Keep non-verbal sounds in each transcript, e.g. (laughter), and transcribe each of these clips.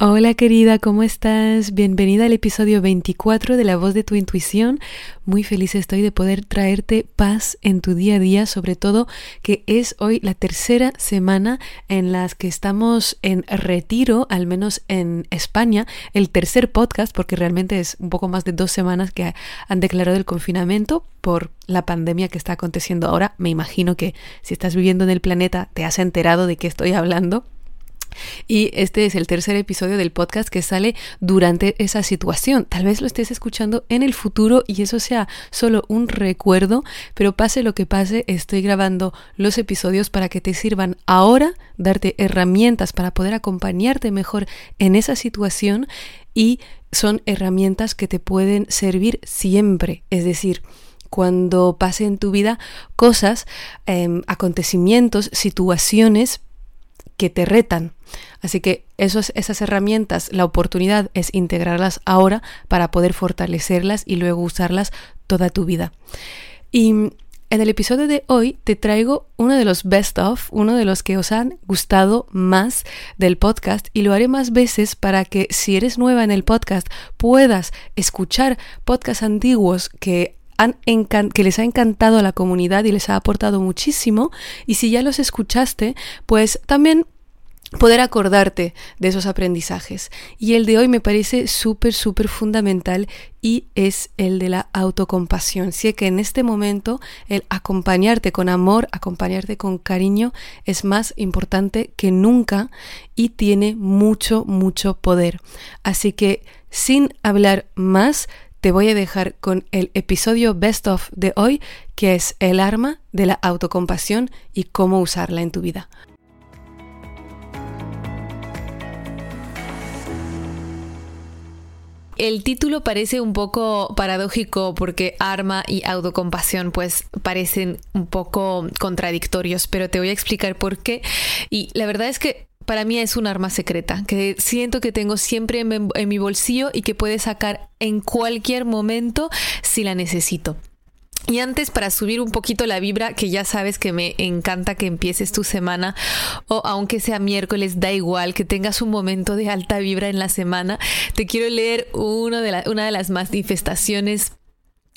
Hola querida, ¿cómo estás? Bienvenida al episodio 24 de La voz de tu intuición. Muy feliz estoy de poder traerte paz en tu día a día, sobre todo que es hoy la tercera semana en las que estamos en retiro, al menos en España, el tercer podcast, porque realmente es un poco más de dos semanas que han declarado el confinamiento por la pandemia que está aconteciendo ahora. Me imagino que si estás viviendo en el planeta te has enterado de qué estoy hablando y este es el tercer episodio del podcast que sale durante esa situación. Tal vez lo estés escuchando en el futuro y eso sea solo un recuerdo, pero pase lo que pase, estoy grabando los episodios para que te sirvan ahora, darte herramientas para poder acompañarte mejor en esa situación y son herramientas que te pueden servir siempre. Es decir, cuando pase en tu vida cosas, em, acontecimientos, situaciones que te retan. Así que esas herramientas, la oportunidad es integrarlas ahora para poder fortalecerlas y luego usarlas toda tu vida. Y en el episodio de hoy te traigo uno de los best of, uno de los que os han gustado más del podcast y lo haré más veces para que si eres nueva en el podcast puedas escuchar podcasts antiguos que que les ha encantado a la comunidad y les ha aportado muchísimo. Y si ya los escuchaste, pues también poder acordarte de esos aprendizajes. Y el de hoy me parece súper, súper fundamental y es el de la autocompasión. Sé que en este momento el acompañarte con amor, acompañarte con cariño es más importante que nunca y tiene mucho, mucho poder. Así que sin hablar más, te voy a dejar con el episodio Best of de hoy, que es el arma de la autocompasión y cómo usarla en tu vida. El título parece un poco paradójico porque arma y autocompasión pues parecen un poco contradictorios, pero te voy a explicar por qué. Y la verdad es que para mí es un arma secreta, que siento que tengo siempre en, mi bolsillo y que puede sacar en cualquier momento si la necesito. Y antes, para subir un poquito la vibra, que ya sabes que me encanta que empieces tu semana, o aunque sea miércoles, da igual, que tengas un momento de alta vibra en la semana, te quiero leer uno de una de las manifestaciones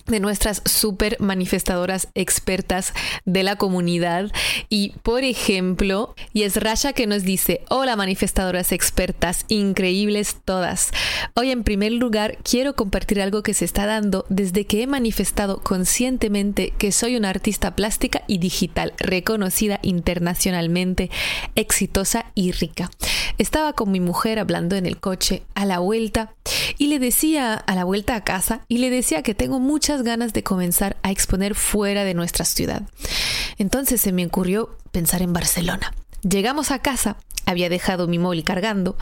de nuestras super manifestadoras expertas de la comunidad. Y por ejemplo, y es Rasha que nos dice, hola manifestadoras expertas, increíbles todas. Hoy en primer lugar quiero compartir algo que se está dando desde que he manifestado conscientemente que soy una artista plástica y digital reconocida internacionalmente, exitosa y rica. Estaba con mi mujer hablando en el coche a la vuelta y le decía a la vuelta a casa y le decía que tengo muchas ganas de comenzar a exponer fuera de nuestra ciudad. Entonces se me ocurrió pensar en Barcelona. Llegamos a casa había dejado mi móvil cargando,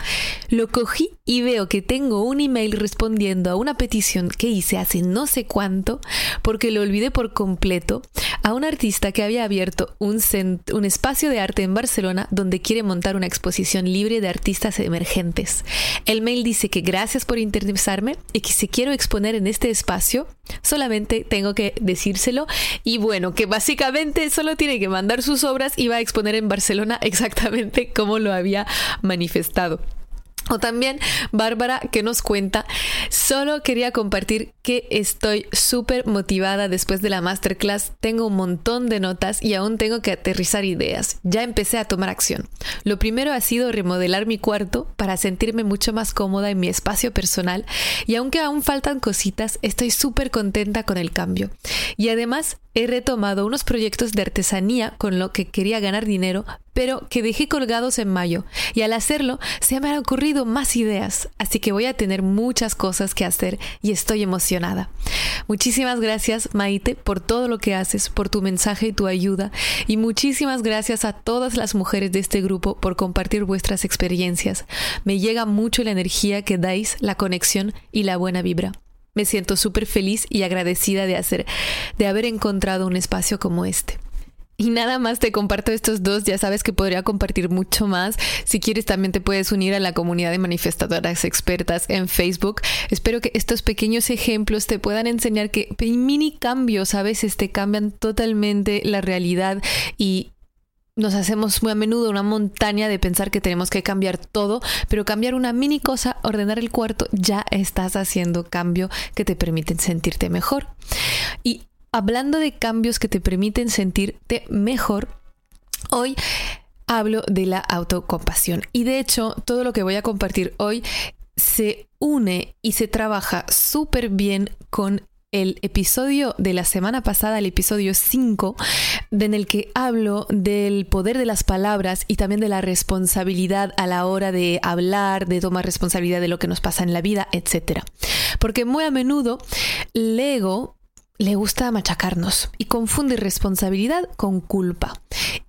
lo cogí y veo que tengo un email respondiendo a una petición que hice hace no sé cuánto, porque lo olvidé por completo, a un artista que había abierto un, un espacio de arte en Barcelona donde quiere montar una exposición libre de artistas emergentes. El mail dice que gracias por interesarme y que si quiero exponer en este espacio, solamente tengo que decírselo y bueno, que básicamente solo tiene que mandar sus obras y va a exponer en Barcelona exactamente como lo había manifestado. O también Bárbara que nos cuenta, solo quería compartir que estoy súper motivada después de la masterclass, tengo un montón de notas y aún tengo que aterrizar ideas, ya empecé a tomar acción. Lo primero ha sido remodelar mi cuarto para sentirme mucho más cómoda en mi espacio personal y aunque aún faltan cositas, estoy súper contenta con el cambio. Y además he retomado unos proyectos de artesanía con lo que quería ganar dinero, pero que dejé colgados en mayo. Y al hacerlo, se me han ocurrido más ideas, así que voy a tener muchas cosas que hacer y estoy emocionada. Muchísimas gracias, Maite, por todo lo que haces, por tu mensaje y tu ayuda. Y muchísimas gracias a todas las mujeres de este grupo por compartir vuestras experiencias. Me llega mucho la energía que dais, la conexión y la buena vibra. Me siento súper feliz y agradecida de hacer, de haber encontrado un espacio como este. Y nada más te comparto estos dos, ya sabes que podría compartir mucho más. Si quieres también te puedes unir a la comunidad de manifestadoras expertas en Facebook. Espero que estos pequeños ejemplos te puedan enseñar que mini cambios a veces te cambian totalmente la realidad y nos hacemos muy a menudo una montaña de pensar que tenemos que cambiar todo, pero cambiar una mini cosa, ordenar el cuarto, ya estás haciendo cambio que te permiten sentirte mejor. Y hablando de cambios que te permiten sentirte mejor, hoy hablo de la autocompasión. Y de hecho, todo lo que voy a compartir hoy se une y se trabaja súper bien con el episodio de la semana pasada, el episodio 5, en el que hablo del poder de las palabras y también de la responsabilidad a la hora de hablar, de tomar responsabilidad de lo que nos pasa en la vida, etc. Porque muy a menudo el ego le gusta machacarnos y confunde responsabilidad con culpa.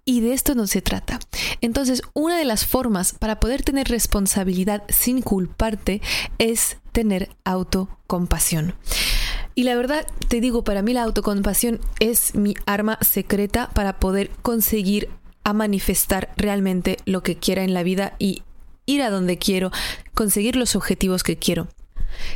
Y de esto no se trata. Entonces, una de las formas para poder tener responsabilidad sin culparte es tener autocompasión. Y la verdad, te digo, para mí la autocompasión es mi arma secreta para poder conseguir a manifestar realmente lo que quiera en la vida y ir a donde quiero, conseguir los objetivos que quiero.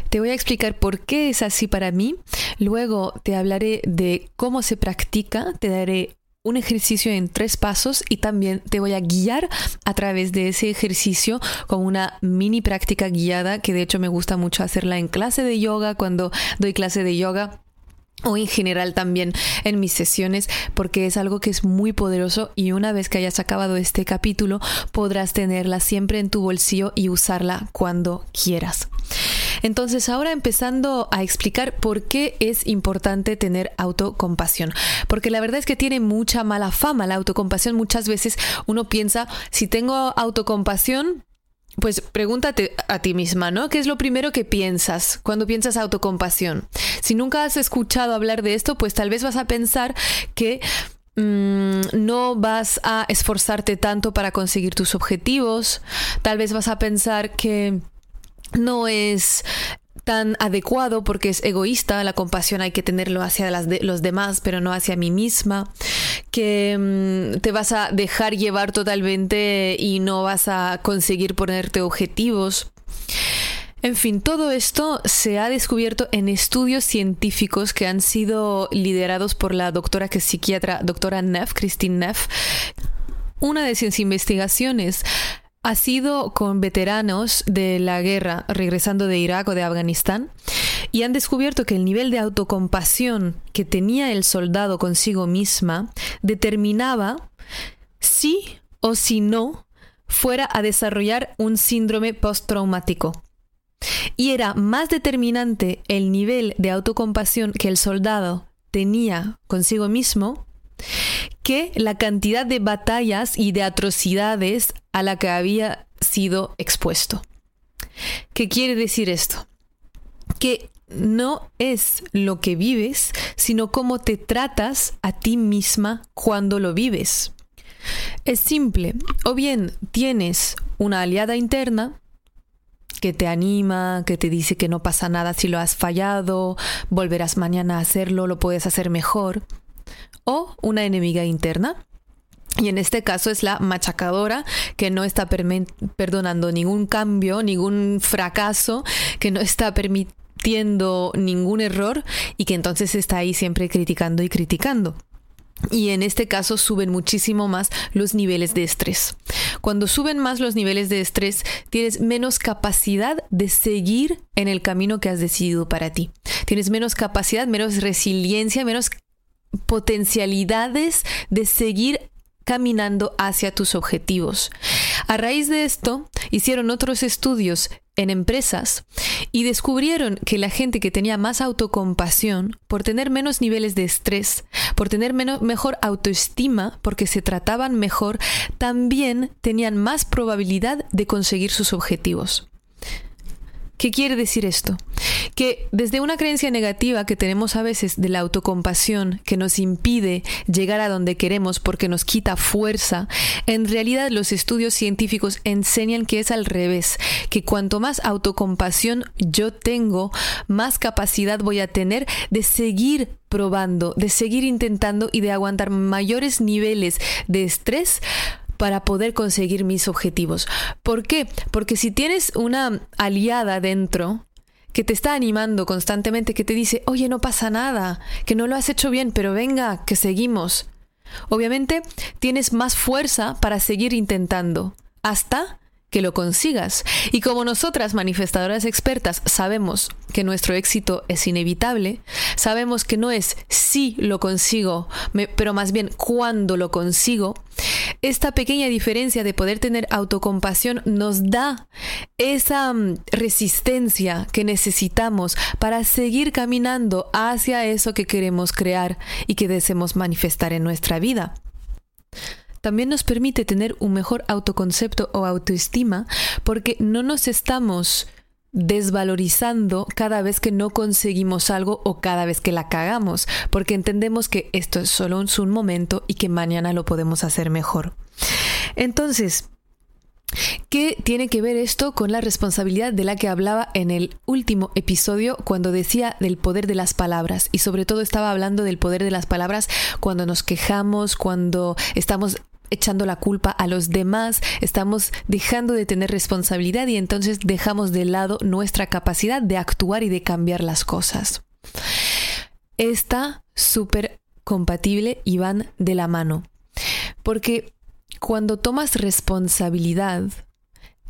Te voy a explicar por qué es así para mí. Luego te hablaré de cómo se practica, te daré un ejercicio en tres pasos y también te voy a guiar a través de ese ejercicio con una mini práctica guiada que de hecho me gusta mucho hacerla en clase de yoga cuando doy clase de yoga o en general también en mis sesiones porque es algo que es muy poderoso y una vez que hayas acabado este capítulo podrás tenerla siempre en tu bolsillo y usarla cuando quieras. Entonces ahora empezando a explicar por qué es importante tener autocompasión. Porque la verdad es que tiene mucha mala fama la autocompasión. Muchas veces uno piensa, si tengo autocompasión, pues pregúntate a ti misma, ¿no? ¿Qué es lo primero que piensas cuando piensas autocompasión? Si nunca has escuchado hablar de esto, pues tal vez vas a pensar que mm, no vas a esforzarte tanto para conseguir tus objetivos, tal vez vas a pensar que no es tan adecuado porque es egoísta, la compasión hay que tenerlo hacia los demás, pero no hacia mí misma, que mm, te vas a dejar llevar totalmente y no vas a conseguir ponerte objetivos. En fin, todo esto se ha descubierto en estudios científicos que han sido liderados por la doctora que es psiquiatra, doctora Neff, Christine Neff. Una de sus investigaciones ha sido con veteranos de la guerra regresando de Irak o de Afganistán y han descubierto que el nivel de autocompasión que tenía el soldado consigo misma determinaba si o si no fuera a desarrollar un síndrome postraumático. Y era más determinante el nivel de autocompasión que el soldado tenía consigo mismo que la cantidad de batallas y de atrocidades a la que había sido expuesto. ¿Qué quiere decir esto? Que no es lo que vives, sino cómo te tratas a ti misma cuando lo vives. Es simple, o bien tienes una aliada interna que te anima, que te dice que no pasa nada si lo has fallado, volverás mañana a hacerlo, lo puedes hacer mejor, o una enemiga interna. Y en este caso es la machacadora que no está perdonando ningún cambio, ningún fracaso, que no está permitiendo ningún error y que entonces está ahí siempre criticando y criticando. Y en este caso suben muchísimo más los niveles de estrés. Cuando suben más los niveles de estrés, tienes menos capacidad de seguir en el camino que has decidido para ti. Tienes menos capacidad, menos resiliencia, menos potencialidades de seguir caminando hacia tus objetivos. A raíz de esto, hicieron otros estudios en empresas y descubrieron que la gente que tenía más autocompasión, por tener menos niveles de estrés, por tener mejor autoestima, porque se trataban mejor, también tenían más probabilidad de conseguir sus objetivos. ¿Qué quiere decir esto? Que desde una creencia negativa que tenemos a veces de la autocompasión que nos impide llegar a donde queremos porque nos quita fuerza, en realidad los estudios científicos enseñan que es al revés, que cuanto más autocompasión yo tengo, más capacidad voy a tener de seguir probando, de seguir intentando y de aguantar mayores niveles de estrés para poder conseguir mis objetivos. ¿Por qué? Porque si tienes una aliada dentro que te está animando constantemente, que te dice, oye, no pasa nada, que no lo has hecho bien, pero venga, que seguimos. Obviamente tienes más fuerza para seguir intentando hasta que lo consigas. Y como nosotras, manifestadoras expertas, sabemos que nuestro éxito es inevitable, sabemos que no es si lo consigo, pero más bien cuando lo consigo, esta pequeña diferencia de poder tener autocompasión nos da esa mm, resistencia que necesitamos para seguir caminando hacia eso que queremos crear y que deseamos manifestar en nuestra vida también nos permite tener un mejor autoconcepto o autoestima porque no nos estamos desvalorizando cada vez que no conseguimos algo o cada vez que la cagamos, porque entendemos que esto es solo un momento y que mañana lo podemos hacer mejor. Entonces, ¿Qué tiene que ver esto con la responsabilidad de la que hablaba en el último episodio cuando decía del poder de las palabras? Y sobre todo estaba hablando del poder de las palabras cuando nos quejamos, cuando estamos echando la culpa a los demás, estamos dejando de tener responsabilidad y entonces dejamos de lado nuestra capacidad de actuar y de cambiar las cosas. Está súper compatible y van de la mano. Porque cuando tomas responsabilidad,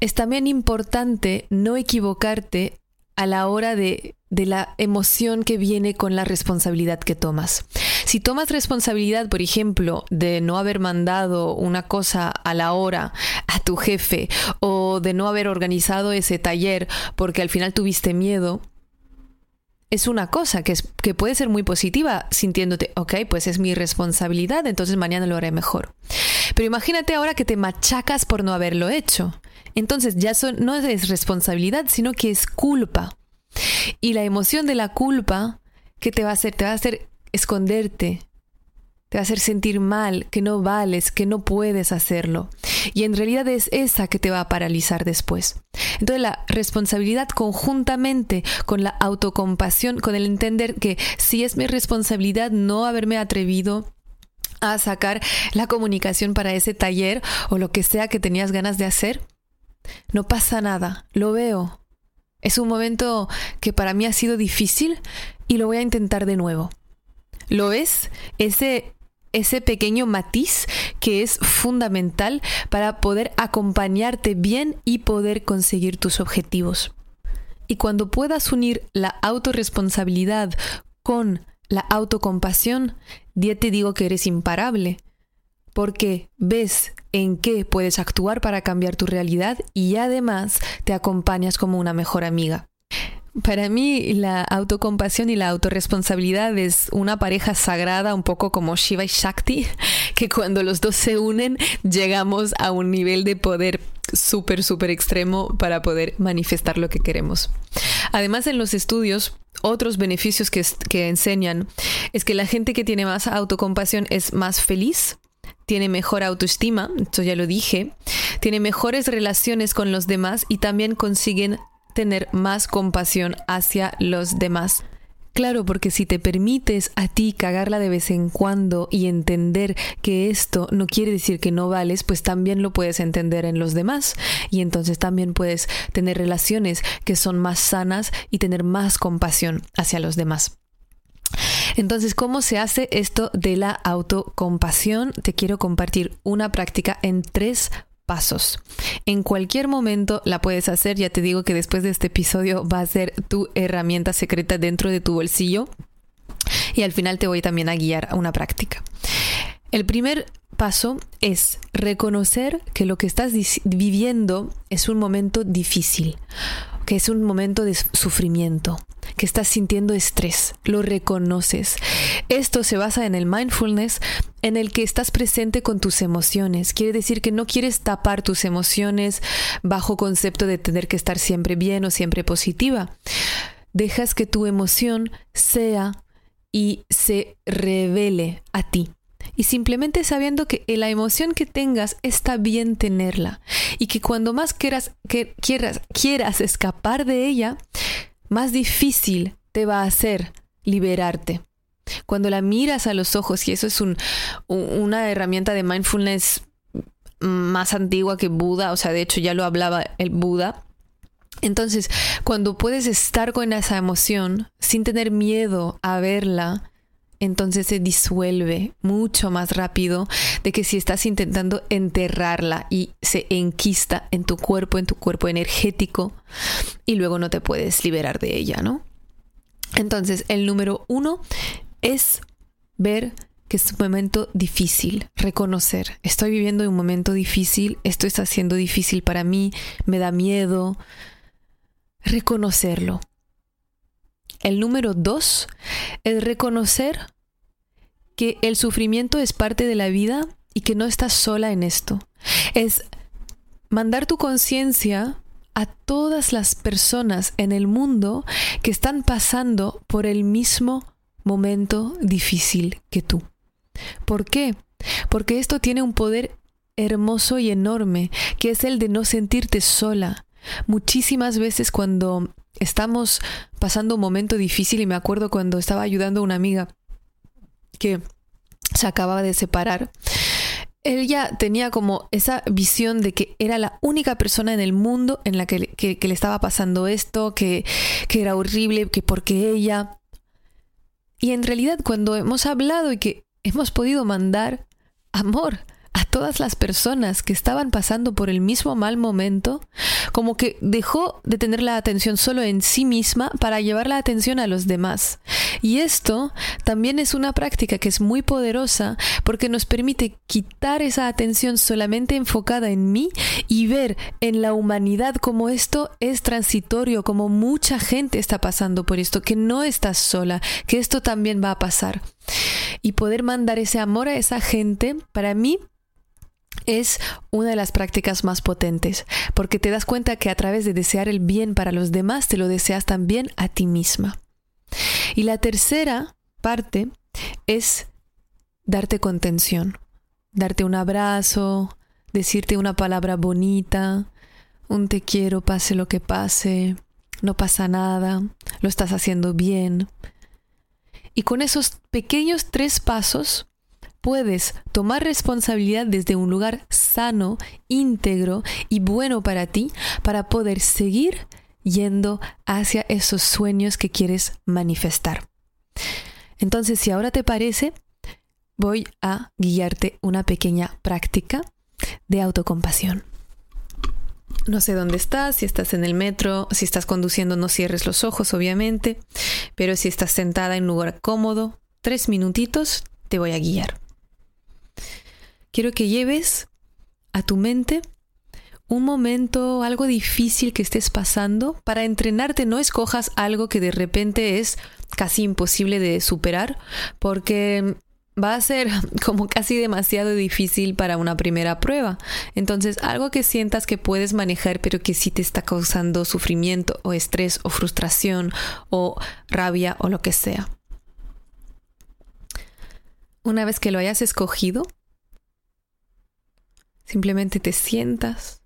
es también importante no equivocarte a la hora de, de, la emoción que viene con la responsabilidad que tomas. Si tomas responsabilidad, por ejemplo, de no haber mandado una cosa a la hora a tu jefe o de no haber organizado ese taller porque al final tuviste miedo, es una cosa que, es, que puede ser muy positiva, sintiéndote, ok, pues es mi responsabilidad, entonces mañana lo haré mejor. Pero imagínate ahora que te machacas por no haberlo hecho. Entonces ya no es responsabilidad, sino que es culpa. Y la emoción de la culpa, ¿qué te va a hacer? Te va a hacer esconderte, te va a hacer sentir mal, que no vales, que no puedes hacerlo. Y en realidad es esa que te va a paralizar después. Entonces la responsabilidad conjuntamente con la autocompasión, con el entender que si es mi responsabilidad no haberme atrevido a sacar la comunicación para ese taller o lo que sea que tenías ganas de hacer, no pasa nada, lo veo. Es un momento que para mí ha sido difícil y lo voy a intentar de nuevo. ¿Lo ves? Ese ese pequeño matiz que es fundamental para poder acompañarte bien y poder conseguir tus objetivos. Y cuando puedas unir la autorresponsabilidad con la autocompasión, ya te digo que eres imparable, porque ves en qué puedes actuar para cambiar tu realidad y además te acompañas como una mejor amiga. Para mí la autocompasión y la autorresponsabilidad es una pareja sagrada, un poco como Shiva y Shakti, (laughs) que cuando los dos se unen llegamos a un nivel de poder súper, súper extremo para poder manifestar lo que queremos. Además, en los estudios, otros beneficios que, que enseñan es que la gente que tiene más autocompasión es más feliz, tiene mejor autoestima, esto ya lo dije, tiene mejores relaciones con los demás y también consiguen tener más compasión hacia los demás. Claro, porque si te permites a ti cagarla de vez en cuando y entender que esto no quiere decir que no vales, pues también lo puedes entender en los demás. Y entonces también puedes tener relaciones que son más sanas y tener más compasión hacia los demás. Entonces, ¿cómo se hace esto de la autocompasión? Te quiero compartir una práctica en tres pasos. En cualquier momento la puedes hacer, ya te digo que después de este episodio va a ser tu herramienta secreta dentro de tu bolsillo y al final te voy también a guiar a una práctica. El primer paso es reconocer que lo que estás viviendo es un momento difícil. Que es un momento de sufrimiento, que estás sintiendo estrés, lo reconoces. Esto se basa en el mindfulness en el que estás presente con tus emociones. Quiere decir que no quieres tapar tus emociones bajo concepto de tener que estar siempre bien o siempre positiva. Dejas que tu emoción sea y se revele a ti y simplemente sabiendo que la emoción que tengas está bien tenerla y que cuando más quieras, quieras, quieras escapar de ella, más difícil te va a hacer liberarte. Cuando la miras a los ojos, y eso es un, una herramienta de mindfulness más antigua que Buda, o sea, de hecho ya lo hablaba el Buda, entonces, cuando puedes estar con esa emoción sin tener miedo a verla, entonces se disuelve mucho más rápido de que si estás intentando enterrarla y se enquista en tu cuerpo, en tu cuerpo energético, y luego no te puedes liberar de ella, ¿no? Entonces, el número uno es ver que es un momento difícil, reconocer, estoy viviendo un momento difícil, esto está siendo difícil para mí, me da miedo, reconocerlo. El número dos es reconocer que el sufrimiento es parte de la vida y que no estás sola en esto. Es mandar tu conciencia a todas las personas en el mundo que están pasando por el mismo momento difícil que tú. ¿Por qué? Porque esto tiene un poder hermoso y enorme, que es el de no sentirte sola. Muchísimas veces cuando estamos pasando un momento difícil y me acuerdo cuando estaba ayudando a una amiga que se acababa de separar, ella tenía como esa visión de que era la única persona en el mundo en la que, que, le estaba pasando esto, que, que era horrible, que porque ella... Y en realidad cuando hemos hablado y que hemos podido mandar amor a todas las personas que estaban pasando por el mismo mal momento, como que dejó de tener la atención solo en sí misma para llevar la atención a los demás. Y esto también es una práctica que es muy poderosa porque nos permite quitar esa atención solamente enfocada en mí y ver en la humanidad como esto es transitorio, como mucha gente está pasando por esto, que no estás sola, que esto también va a pasar. Y poder mandar ese amor a esa gente, para mí, es una de las prácticas más potentes, porque te das cuenta que a través de desear el bien para los demás, te lo deseas también a ti misma. Y la tercera parte es darte contención, darte un abrazo, decirte una palabra bonita, un te quiero, pase lo que pase, no pasa nada, lo estás haciendo bien. Y con esos pequeños tres pasos puedes tomar responsabilidad desde un lugar sano, íntegro y bueno para ti para poder seguir yendo hacia esos sueños que quieres manifestar. Entonces, si ahora te parece, voy a guiarte una pequeña práctica de autocompasión. No sé dónde estás, si estás en el metro, si estás conduciendo no cierres los ojos, obviamente, pero si estás sentada en un lugar cómodo, tres minutitos, te voy a guiar quiero que lleves a tu mente un momento, algo difícil que estés pasando, para entrenarte no escojas algo que de repente es casi imposible de superar, porque va a ser (laughs) como casi demasiado difícil para una primera prueba. Entonces, algo que sientas que puedes manejar, pero que sí te está causando sufrimiento o estrés o frustración o rabia o lo que sea. Una vez que lo hayas escogido, Simplemente te sientas.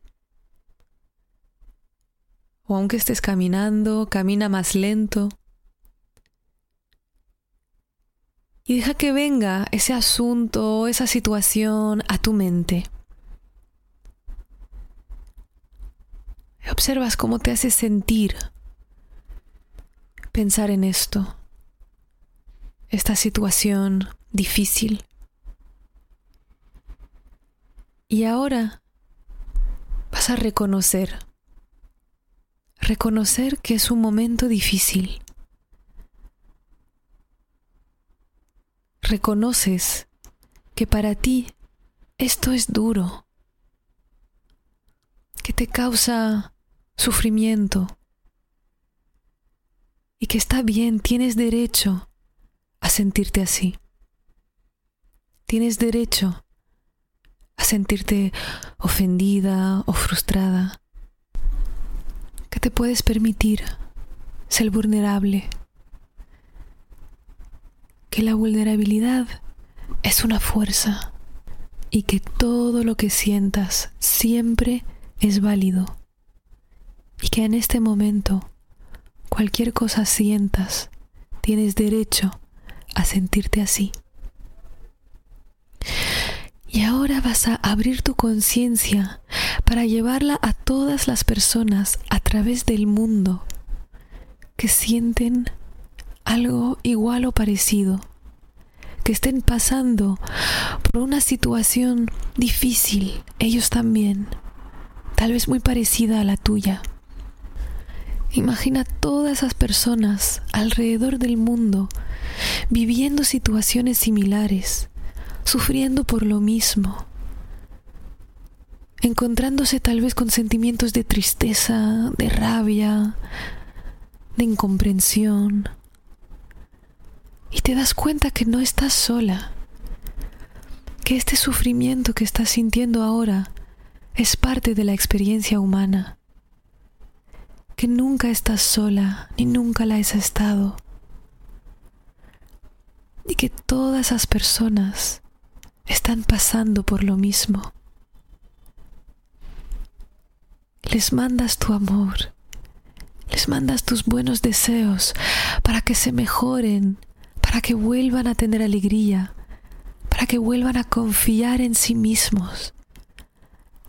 O aunque estés caminando, camina más lento. Y deja que venga ese asunto, esa situación a tu mente. Observas cómo te hace sentir pensar en esto, esta situación difícil. Y ahora vas a reconocer, reconocer que es un momento difícil. Reconoces que para ti esto es duro, que te causa sufrimiento, y que está bien, tienes derecho a sentirte así. Tienes derecho a sentirte ofendida o frustrada. Que te puedes permitir ser vulnerable. Que la vulnerabilidad es una fuerza y que todo lo que sientas siempre es válido. Y que en este momento, cualquier cosa sientas, tienes derecho a sentirte así. Y ahora vas a abrir tu conciencia para llevarla a todas las personas a través del mundo que sienten algo igual o parecido, que estén pasando por una situación difícil, ellos también, tal vez muy parecida a la tuya. Imagina todas esas personas alrededor del mundo viviendo situaciones similares sufriendo por lo mismo, encontrándose tal vez con sentimientos de tristeza, de rabia, de incomprensión. Y te das cuenta que no estás sola, que este sufrimiento que estás sintiendo ahora es parte de la experiencia humana, que nunca estás sola ni nunca la has estado, y que todas esas personas están pasando por lo mismo. Les mandas tu amor, les mandas tus buenos deseos para que se mejoren, para que vuelvan a tener alegría, para que vuelvan a confiar en sí mismos,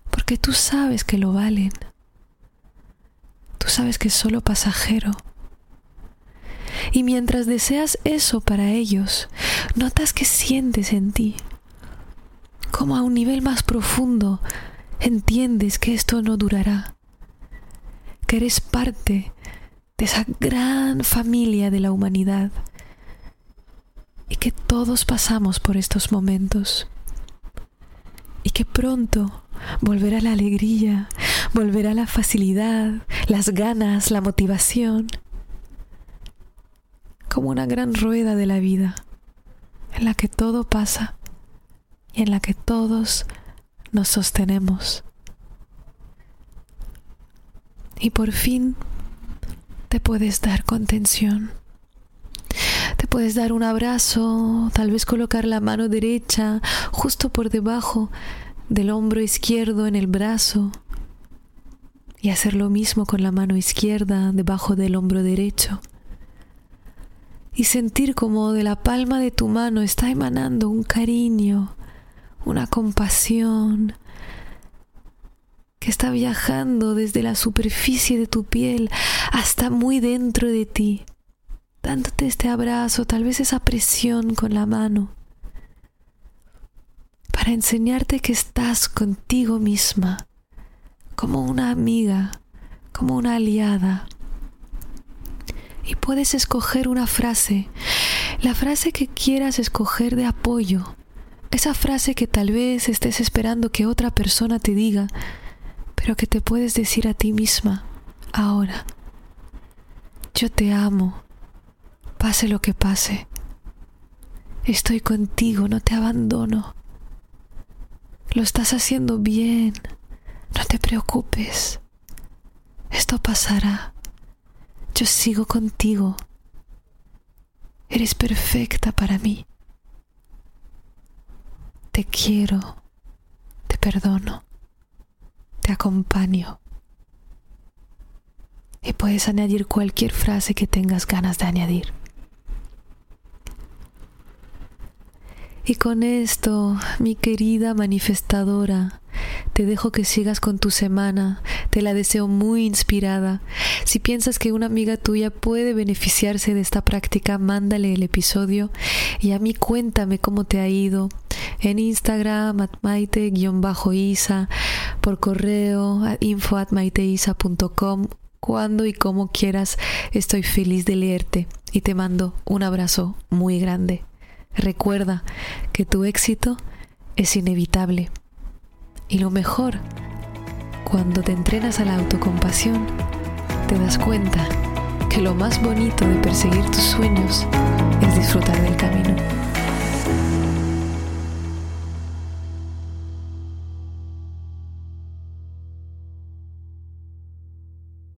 porque tú sabes que lo valen, tú sabes que es solo pasajero. Y mientras deseas eso para ellos, notas que sientes en ti como a un nivel más profundo entiendes que esto no durará, que eres parte de esa gran familia de la humanidad y que todos pasamos por estos momentos y que pronto volverá la alegría, volverá la facilidad, las ganas, la motivación, como una gran rueda de la vida en la que todo pasa y en la que todos nos sostenemos. Y por fin te puedes dar contención. Te puedes dar un abrazo, tal vez colocar la mano derecha justo por debajo del hombro izquierdo en el brazo y hacer lo mismo con la mano izquierda debajo del hombro derecho y sentir como de la palma de tu mano está emanando un cariño, una compasión que está viajando desde la superficie de tu piel hasta muy dentro de ti, dándote este abrazo, tal vez esa presión con la mano, para enseñarte que estás contigo misma, como una amiga, como una aliada. Y puedes escoger una frase, la frase que quieras escoger de apoyo, esa frase que tal vez estés esperando que otra persona te diga, pero que te puedes decir a ti misma ahora. Yo te amo, pase lo que pase. Estoy contigo, no te abandono. Lo estás haciendo bien, no te preocupes. Esto pasará. Yo sigo contigo. Eres perfecta para mí te quiero, te perdono, te acompaño. Y puedes añadir cualquier frase que tengas ganas de añadir. Y con esto, mi querida manifestadora, te dejo que sigas con tu semana, te la deseo muy inspirada. Si piensas que una amiga tuya puede beneficiarse de esta práctica, mándale el episodio y a mí cuéntame cómo te ha ido en Instagram, at maite-isa, por correo, info at cuando y como quieras, estoy feliz de leerte y te mando un abrazo muy grande. Recuerda que tu éxito es inevitable. Y lo mejor, cuando te entrenas a la autocompasión, te das cuenta que lo más bonito de perseguir tus sueños es disfrutar del camino.